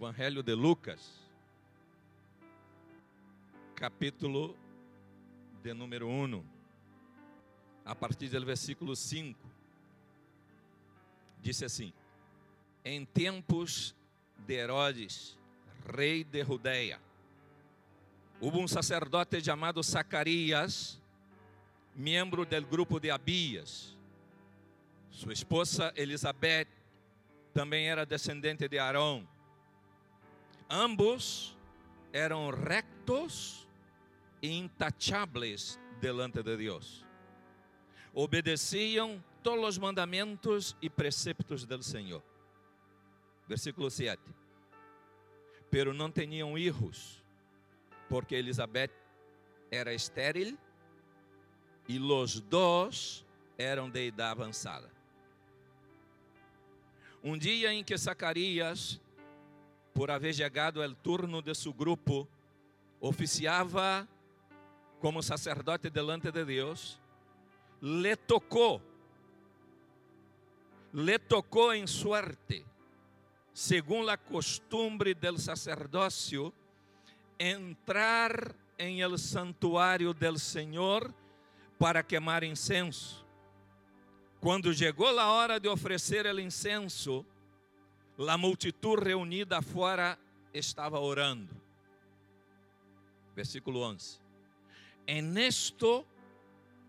Evangelho de Lucas, capítulo de número 1, a partir do versículo 5, disse assim: Em tempos de Herodes, rei de Judeia, houve um sacerdote chamado Zacarias, membro do grupo de Abias. Sua esposa Elizabeth também era descendente de Arão. Ambos eram rectos e intacháveis delante de Deus. Obedeciam todos os mandamentos e preceptos do Senhor. Versículo 7. Pero não tinham filhos, porque Elizabeth era estéril e os dois eram de idade avançada. Um dia em que Zacarias, por haver chegado ao turno de seu grupo, oficiava como sacerdote delante de Deus, le tocou, le tocou em suerte, segundo a costumbre del sacerdócio, entrar em el santuário del Senhor para queimar incenso. Quando chegou a hora de oferecer o incenso, a multitud reunida fora estava orando. Versículo 11. En esto,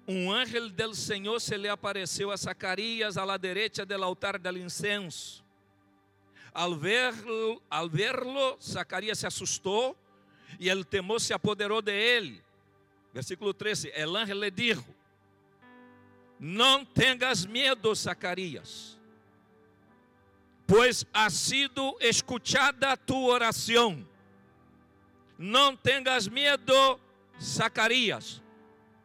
um ángel del Senhor se lhe apareceu a Zacarias a la derecha del altar del incenso. Al verlo, al verlo, Zacarias se assustou e el temor se apoderou de ele. Versículo 13: El ángel le dijo: Não tengas medo, Zacarias, pois ha sido escuchada tu oração. Não tengas medo, Zacarias,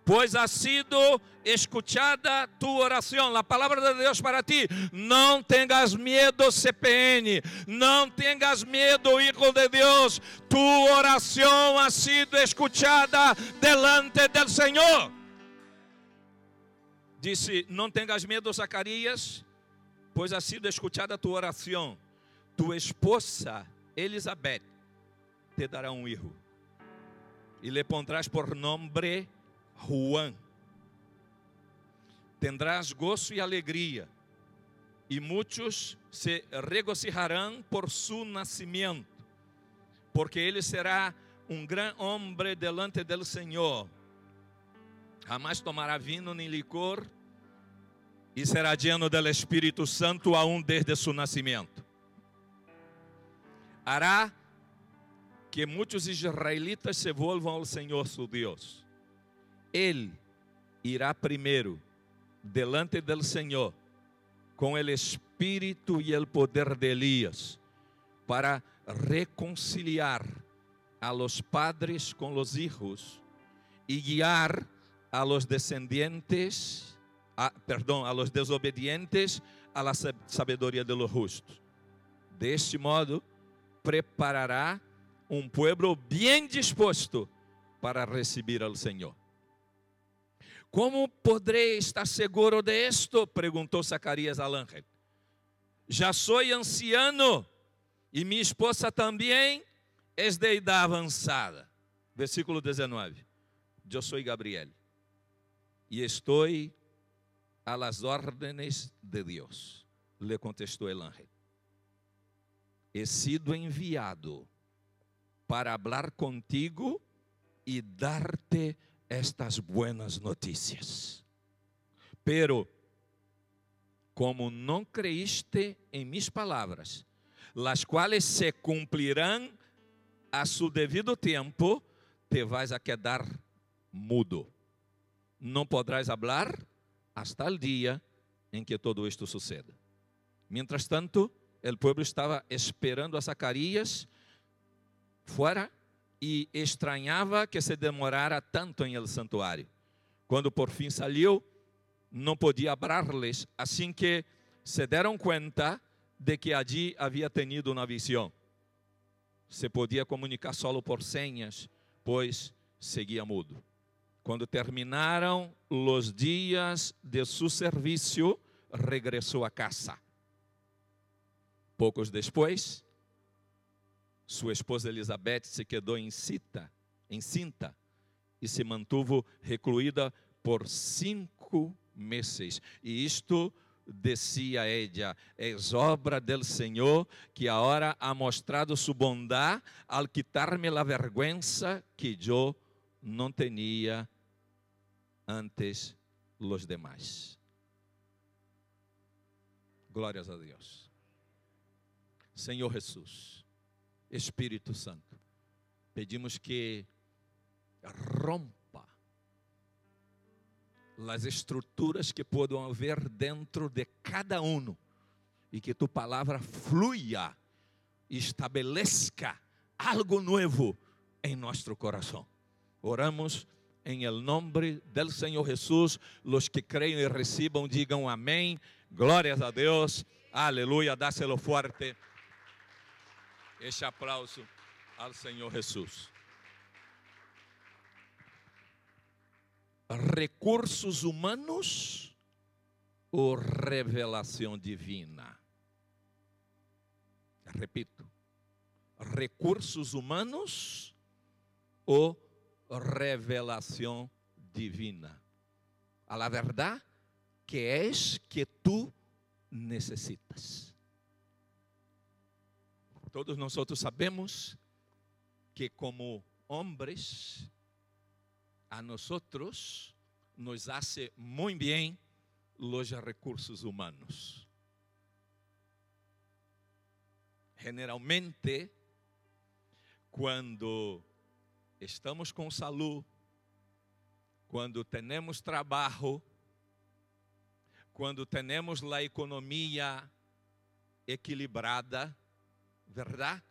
pois ha sido escuchada tu oração. A palavra de Deus para ti. Não tengas medo, CPN. Não tengas medo, Hijo de Deus. Tu oração ha sido escuchada delante del Senhor. Disse: Não tengas medo, Zacarias, pois ha sido escuchada tu oração. Tu esposa, Elizabeth, te dará um filho. E le pondrás por nome Juan. Tendrás gozo e alegria, e muitos se regocijarão por su nascimento, porque ele será um grande homem delante del Senhor. Jamais tomará vinho nem licor, e será lleno del Espírito Santo aún desde su nascimento. Hará que muitos israelitas se volvam ao Senhor su Deus. Ele irá primeiro delante del Senhor com o espírito e o poder de Elias para reconciliar a los padres com los hijos e guiar a los descendientes, a, perdão, a los desobedientes a la sabedoria de los justos. De este modo, preparará um pueblo bem disposto para receber ao Senhor. Como poderei estar seguro de esto? Perguntou Zacarias al ángel. Já sou anciano e minha esposa também é de idade avançada. Versículo 19. Eu sou Gabriel e estou a las órdenes de Deus. Le contestou el ángel. He sido enviado para hablar contigo e dar-te estas buenas noticias. Pero, como não creíste em mis palavras, las quais se cumprirão a su devido tempo, te vais a quedar mudo. Não podrás hablar hasta el dia em que todo isto suceda. Mientras tanto, o povo estava esperando a Zacarias fora e estranhava que se demorara tanto em el santuário. Quando por fim saiu, não podia abrir-lhes, assim que se deram conta de que allí havia tenido uma visão. Se podia comunicar solo por senhas, pois seguia mudo. Quando terminaram os dias de seu serviço, regressou a casa. Poucos depois, sua esposa Elizabeth se quedou encinta, encinta e se mantuvo recluída por cinco meses. E isto decía ella, es obra del Señor que ahora ha mostrado su bondad al quitarme la vergüenza que yo no tenía antes los demás. Glórias a Deus. Senhor Jesus, Espírito Santo, pedimos que rompa as estruturas que podem haver dentro de cada um e que tu palavra fluya e estabeleça algo novo em nosso coração. Oramos em el nombre del Senhor Jesus. Los que creem e recebam, digam amém. Glórias a Deus. Aleluia. Dáselo fuerte. Este aplauso ao Senhor Jesus. Recursos humanos ou revelação divina? Repito. Recursos humanos ou revelação divina. A la verdade que és que tu necessitas. Todos nós sabemos que como homens a nosotros nos hace muy bien los recursos humanos. Generalmente, quando estamos com saúde, quando temos trabalho, quando temos a economia equilibrada, verdade?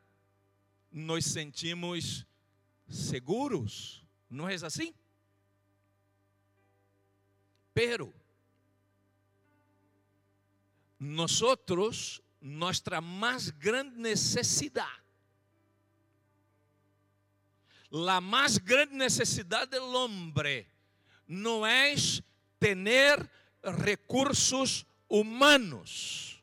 Nos sentimos seguros, não é assim? Pero nosotros, nuestra más grande necesidad, la más grande necesidad del hombre no es tener recursos humanos,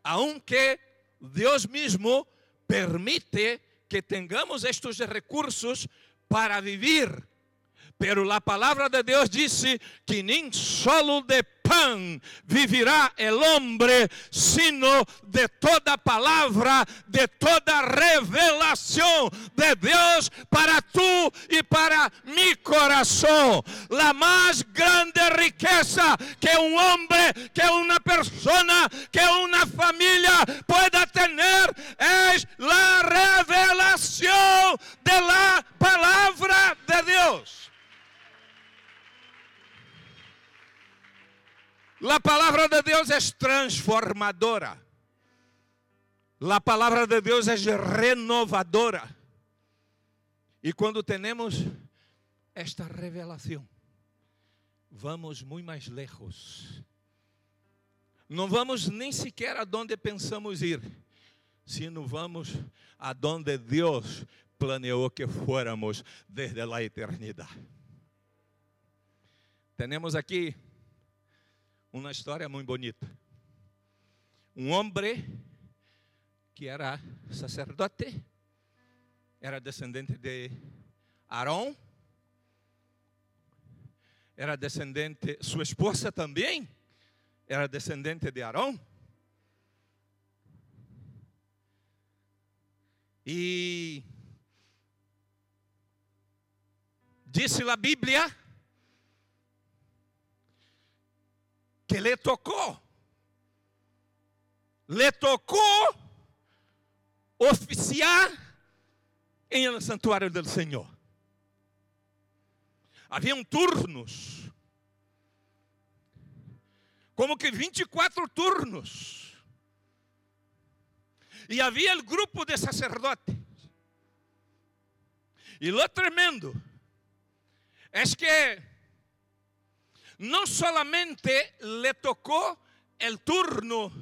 aunque Dios mismo permite que tengamos estos recursos para vivir. Pero la palabra de Deus disse que nem solo de vivirá el hombre, sino de toda palavra, de toda revelação de Deus para tu e para mi coração. La mais grande riqueza que um homem, que uma persona, que uma família pueda tener es la revelação de la palavra de Deus. La palavra de Deus é transformadora. La palavra de Deus é renovadora. E quando temos esta revelação, vamos muito mais lejos. Não vamos nem sequer aonde pensamos ir, sino vamos aonde Deus planeou que fôramos desde a eternidade. Temos aqui uma história muito bonita. Um homem que era sacerdote, era descendente de Arão, era descendente, sua esposa também era descendente de Arão. E disse a Bíblia que le tocou. Le tocou oficiar em el santuário do Senhor. Haviam turnos, como que 24 turnos. E havia o grupo de sacerdotes. E lo tremendo é que no solamente le tocó el turno,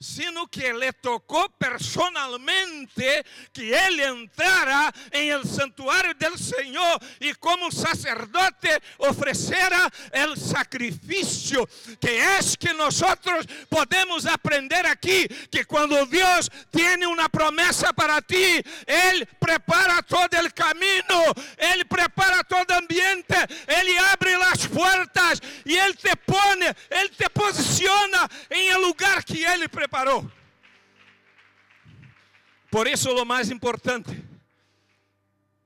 sino que le tocó personalmente que él entrara en el santuario del Señor y como sacerdote ofreciera el sacrificio, que es que nosotros podemos aprender aquí, que cuando Dios tiene una promesa para ti, Él prepara todo el camino, Él prepara todo el ambiente, Él abre las puertas y Él te pone, Él te posiciona en el lugar que preparó preparou. Por isso, o mais importante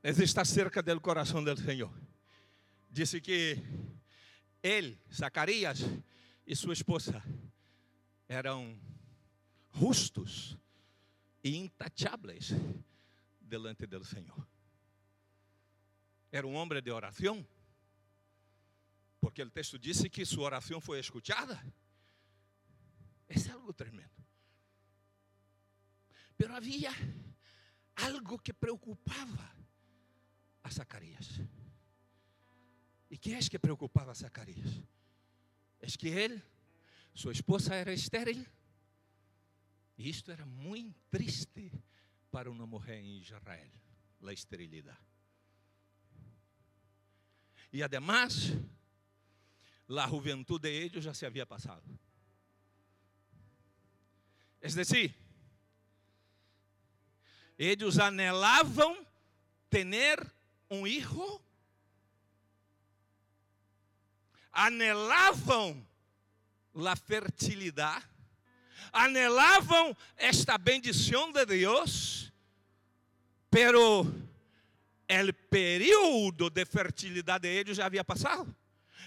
é estar cerca do coração do Senhor. Disse que ele, Zacarias e sua esposa eram justos e intacháveis delante do Senhor. Era um homem de oração, porque o texto disse que sua oração foi escutada. É algo tremendo. Pero havia algo que preocupava a Zacarias. E que é que preocupava a Zacarias? É que ele, sua esposa era estéril. E isto era muito triste para uma mulher em Israel, a esterilidade. E además, a juventude de ellos já se havia passado. Es decir, ellos anhelavam ter um hijo, anhelavam a fertilidade, anhelavam esta bendição de Deus, pero o período de fertilidade de eles já havia passado.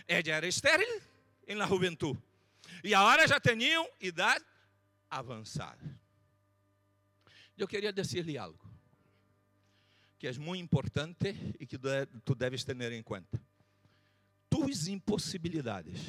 Ela era estéril em la juventude. E agora já tinham idade avançada. Eu queria dizer-lhe algo que é muito importante e que tu deves ter em conta. Tus impossibilidades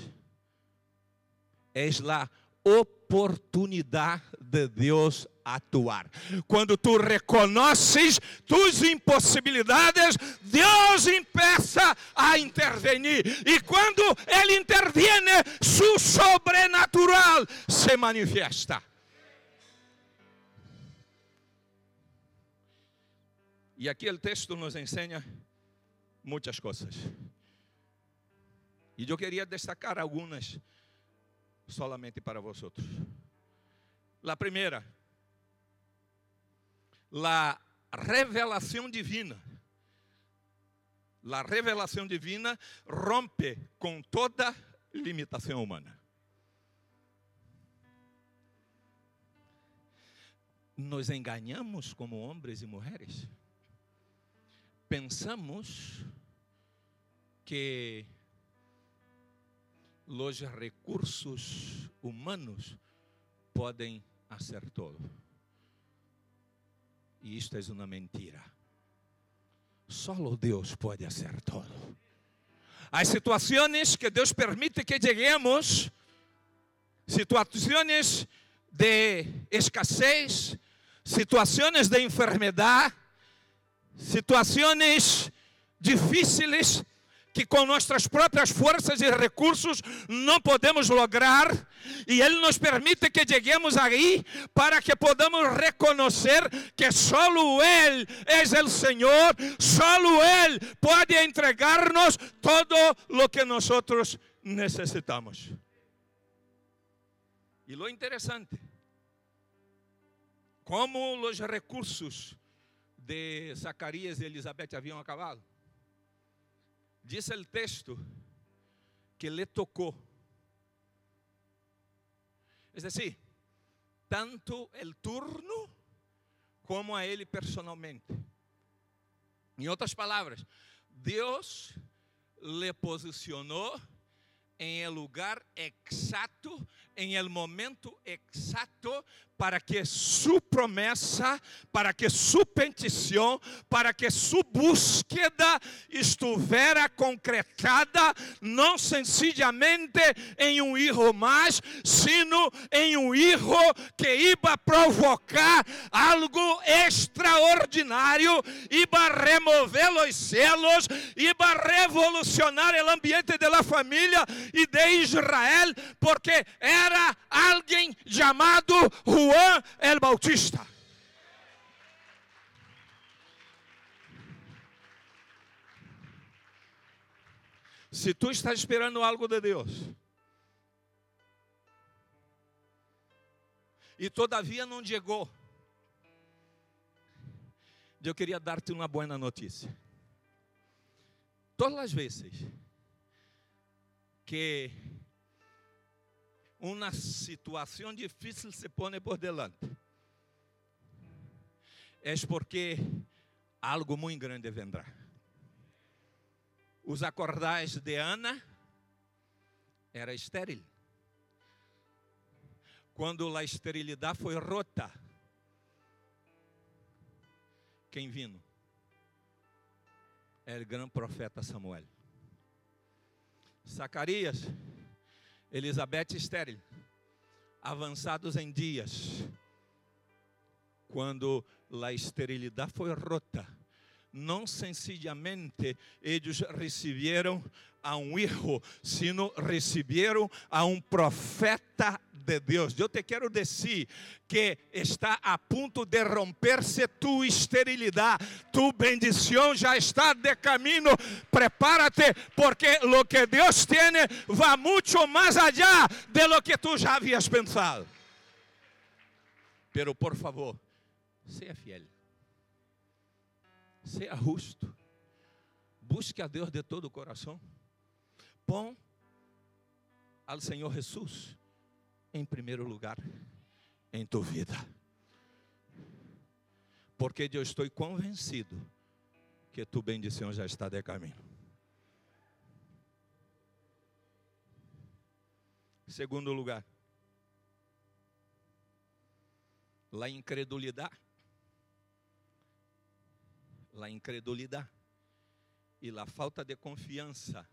é a oportunidade de Deus atuar. Quando tu reconheces tus impossibilidades, Deus empieza a intervenir. E quando Ele interviene, su sobrenatural se manifesta. E aqui o texto nos ensina muitas coisas. E eu queria destacar algumas solamente para vosotros. La primeira, la revelação divina. La revelação divina rompe com toda limitação humana. Nos enganamos como homens e mulheres pensamos que os recursos humanos podem fazer todo. E isto é uma mentira. Só Deus pode fazer todo. Há situações que Deus permite que cheguemos, situações de escassez, situações de enfermidade, situações difíceis que com nossas próprias forças e recursos não podemos lograr, e Ele nos permite que cheguemos aí para que podamos reconhecer que só Ele é o Senhor, só Ele pode entregar-nos todo o que nós necessitamos. E lo interessante, como os recursos de Zacarias e Elizabeth haviam acabado. Diz o texto que lhe tocou. É decir, tanto o turno como a ele personalmente. Em outras palavras, Deus le posicionou em el lugar exacto, em el momento exacto, para que su promessa, para que su petição, para que su búsqueda estivera concretada, não sencillamente em um hijo mais, sino em um hijo que iba provocar algo extraordinário, iba remover os celos, iba revolucionar o ambiente da família e de Israel, porque era alguém chamado Juan el Bautista. Se tu estás esperando algo de Deus, e todavia não chegou, eu queria dar-te uma boa notícia. Todas as vezes que uma situação difícil se põe por delante, é porque algo muito grande vendrá. Os acordais de Ana era estéril. Quando a esterilidade foi rota, quem vino? É o grande profeta Samuel. Zacarias, Elizabeth estéril, avançados em dias, quando a esterilidade foi rota, não sencillamente eles receberam a um hijo, sino receberam a um profeta de Deus. Eu te quero dizer que está a ponto de romper-se tu esterilidade, tu bendição já está de caminho. Prepárate, porque lo que Deus tem vai muito mais allá de lo que tu já havias pensado. Pero por favor, seja fiel. Seja justo. Busque a Deus de todo o coração. Põe ao Senhor Jesus em primeiro lugar em tua vida. Porque eu estou convencido que tua bendição já está de caminho. Segundo lugar, a incredulidade la incredulidade e la falta de confiança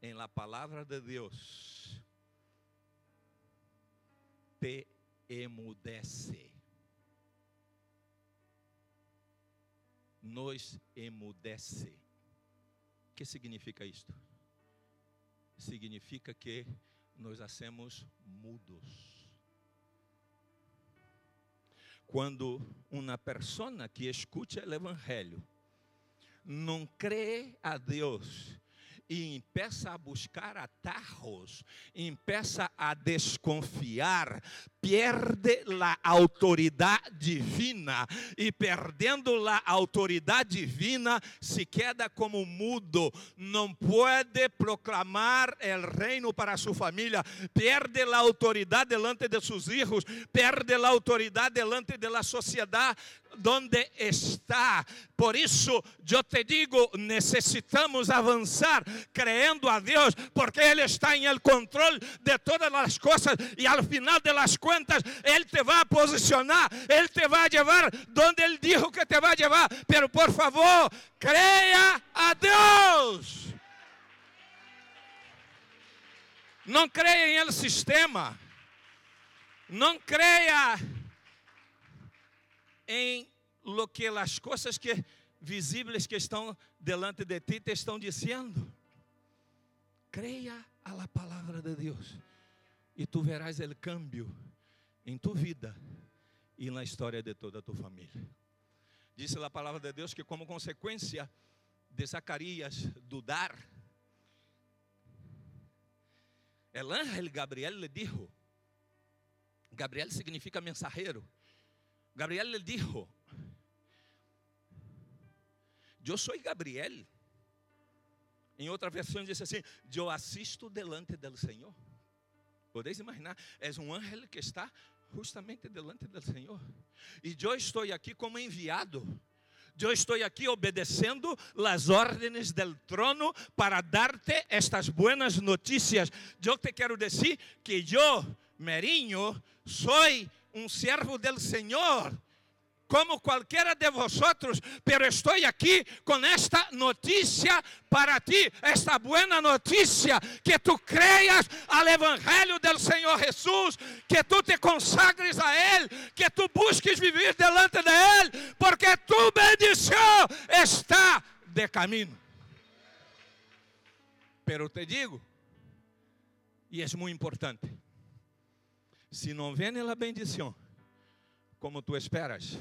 em la palavra de Deus te emudece. Nos emudece. O que significa isto? Significa que nós hacemos mudos quando uma pessoa que escute o evangelho não crê a Deus e empeça a buscar atajos, empeça a desconfiar, perde a autoridade divina e perdendo a autoridade divina se queda como mudo, não pode proclamar o reino para sua família, perde a autoridade delante de seus filhos, perde a autoridade delante da sociedade donde está. Por isso, eu te digo, necessitamos avançar creendo a Deus, porque Ele está em el controle de todas as coisas e al final de las cuentas, Ele te vai posicionar, Ele te vai levar donde Ele dijo que te vai levar. Pero por favor, creia a Deus. Não creia em el sistema. Não creia em lo que as coisas que visíveis que estão delante de ti te estão dizendo. Creia a la palavra de Deus e tu verás o cambio em tu vida e na história de toda a tua família. Disse a palavra de Deus que como consequência de Zacarias dudar, el ángel Gabriel le dijo, Gabriel significa mensajero, Gabriel le dijo, eu sou Gabriel. Em outra versão diz assim: Eu assisto delante do Senhor. Podeis imaginar, és um anjo que está justamente delante do Senhor. E eu estou aqui como enviado. Eu estou aqui obedecendo as ordens do trono para dar-te estas buenas notícias. Eu te quero dizer que eu, Merinho, sou um servo del Senhor como qualquer de vosotros, pero estou aqui com esta notícia para ti, esta buena notícia, que tu creas al Evangelho del Senhor Jesus, que tu te consagres a Ele, que tu busques viver delante de Ele, porque tu bendição está de caminho. Pero te digo, E é muito importante. Se não vem a bendição como tu esperas,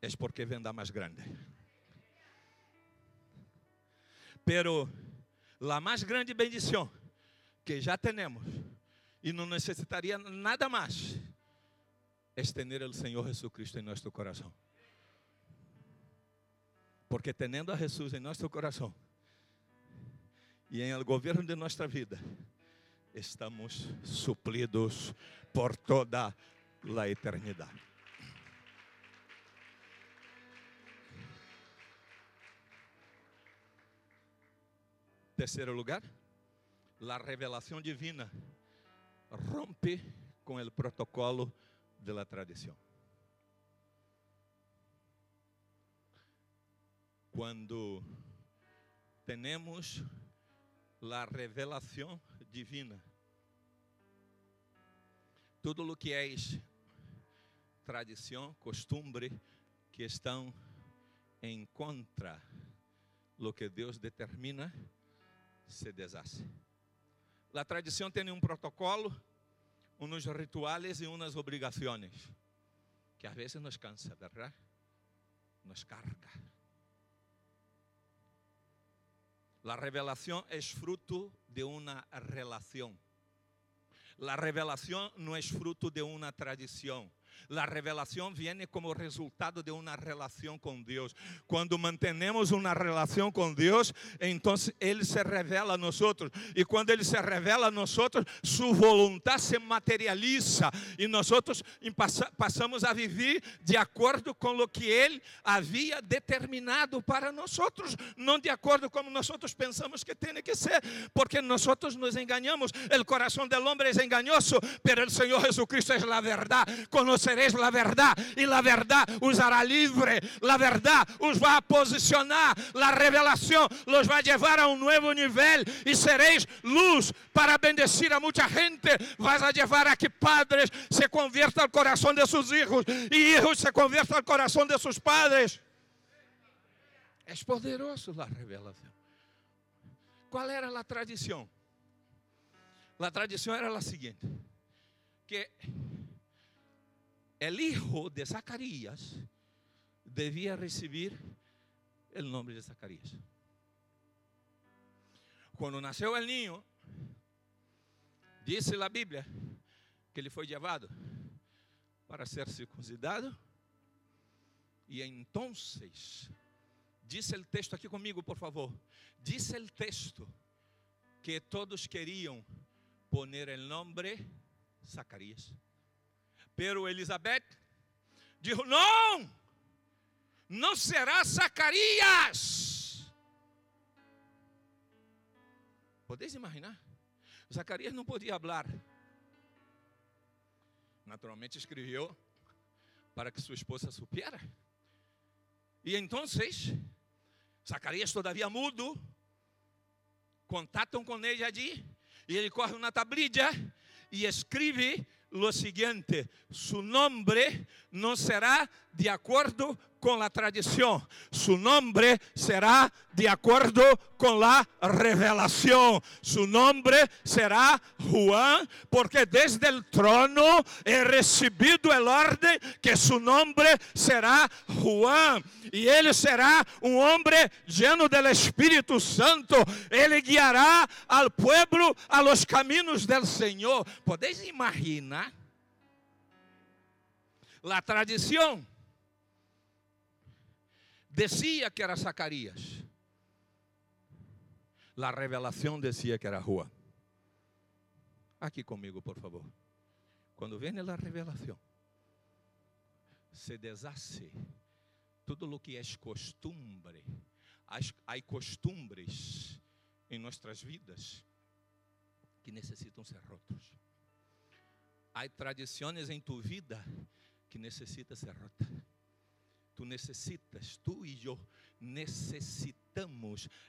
é porque vem da mais grande. Pero la mais grande bendição que já temos e não necessitaria nada mais é ter o Senhor Jesucristo em nosso coração. Porque tendo a Jesus em nosso coração e em el governo de nossa vida, estamos suplidos por toda a eternidade. Terceiro lugar, a revelação divina rompe com o protocolo de la tradição. Quando temos a revelação divina, tudo o que é tradição, costumbre, que estão em contra lo que Deus determina, se deshace. A tradição tem um protocolo, uns rituais e umas obrigações, que às vezes nos cansa, verdade? Nos carga. A revelação é fruto de uma relação. A revelação não é fruto de uma tradição. La revelación viene como resultado de una relación con Dios. Cuando mantenemos una relación con Dios, entonces Él se revela a nosotros. Y cuando Él se revela a nosotros, su voluntad se materializa. Y nosotros pasamos a vivir de acuerdo con lo que Él había determinado para nosotros. No de acuerdo como nosotros pensamos que tiene que ser. Porque nosotros nos engañamos. El corazón del hombre es engañoso, pero el Señor Jesucristo es la verdad. Conocer conoceréis la verdad y la verdad os hará libre. La verdad os va a posicionar. La revelación los va a llevar a un nuevo nivel y seréis luz para bendecir a mucha gente. Vas a a que padres se conviertan al corazón de sus hijos y hijos se conviertan al corazón de sus padres. Es poderoso la revelación. ¿Cuál era la tradición? La tradición era la siguiente, que el hijo de Zacarías debía recibir el nombre de Zacarías. Cuando nació el niño, dice la Biblia que ele foi llevado para ser circuncidado. E então, diz o texto aqui comigo, por favor. Diz o texto que todos queriam poner o nome Zacarias. Pero Elizabeth dijo: Não, não será Zacarias. Podeis imaginar? Zacarias não podia falar. Naturalmente escreveu para que sua esposa supiera. E então, Zacarias todavia mudo, contatam com ele allí, e ele corre uma tablilla e escreve lo siguiente, su nombre no será de acuerdo con la tradición, su nombre será de acuerdo con la revelación. Su nombre será Juan, porque desde el trono he recibido el orden que su nombre será Juan. Y él será un hombre lleno del Espíritu Santo. Él guiará al pueblo a los caminos del Señor. ¿Podéis imaginar? La tradición decía que era Zacarías. La revelación decía que era Juan. Aqui comigo, por favor. Quando vem a revelação, se deshace tudo o que é costumbre. Há costumbres em nossas vidas que necessitam ser rotos. Há tradições em tu vida que necessitam ser rotas. Tu necessitas, tu e eu necessitamos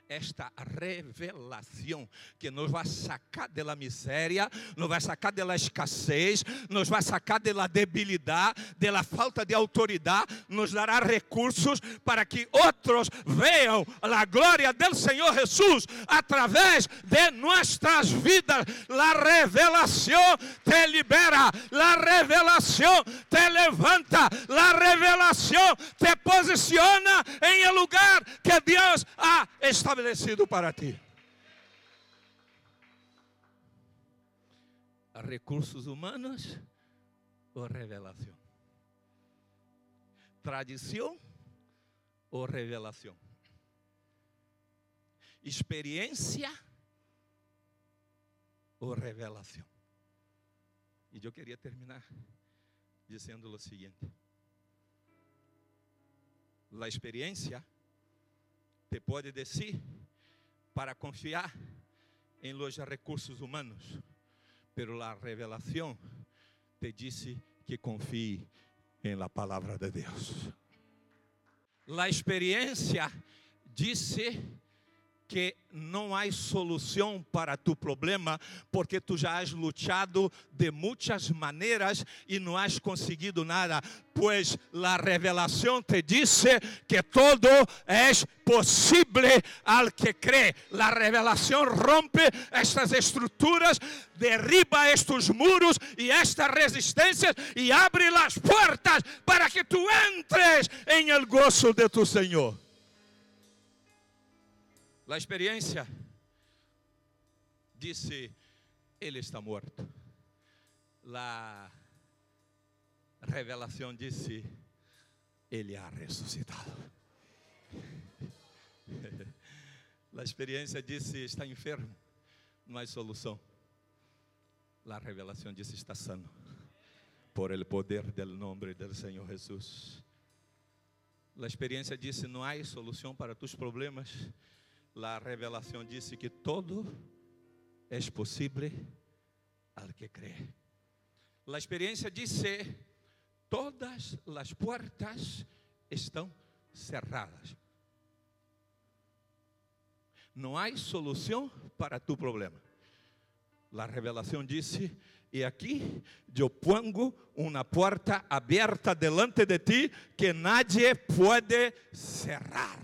esta revelação que nos vai sacar da miséria, nos vai sacar da escassez, nos vai sacar da debilidade, da falta de autoridade, nos dará recursos para que outros vejam a glória do Senhor Jesus através de nossas vidas. A revelação te libera, a revelação te levanta, a revelação te posiciona em um lugar que Deus estabelecido estabelecido para ti. Recursos humanos ou revelação? Tradição ou revelação? Experiência ou revelação? E eu queria terminar dizendo o seguinte: a experiência te pode dizer para confiar em los recursos humanos, pero la revelación te dice que confie em la palavra de Deus. La experiencia dice que não há solução para tu problema, porque tu já has lutado de muitas maneiras e não has conseguido nada, pois a revelação te disse que todo é possível al que crê. A revelação rompe estas estruturas, derriba estes muros e estas resistências e abre as portas para que tu entres em el gozo de tu Senhor. A experiência disse: Ele está morto. A revelação disse: Ele ha ressuscitado. A experiência disse: Está enfermo, não há solução. A revelação disse: Está sano, por el poder del nome del Senhor Jesus. A experiência disse: Não há solução para tus problemas a revelação disse que todo é possível al que crê. A experiência disse: todas as portas estão cerradas. Não há solução para tu problema. A revelação disse: e aqui eu pongo uma porta aberta delante de ti que nadie pode cerrar.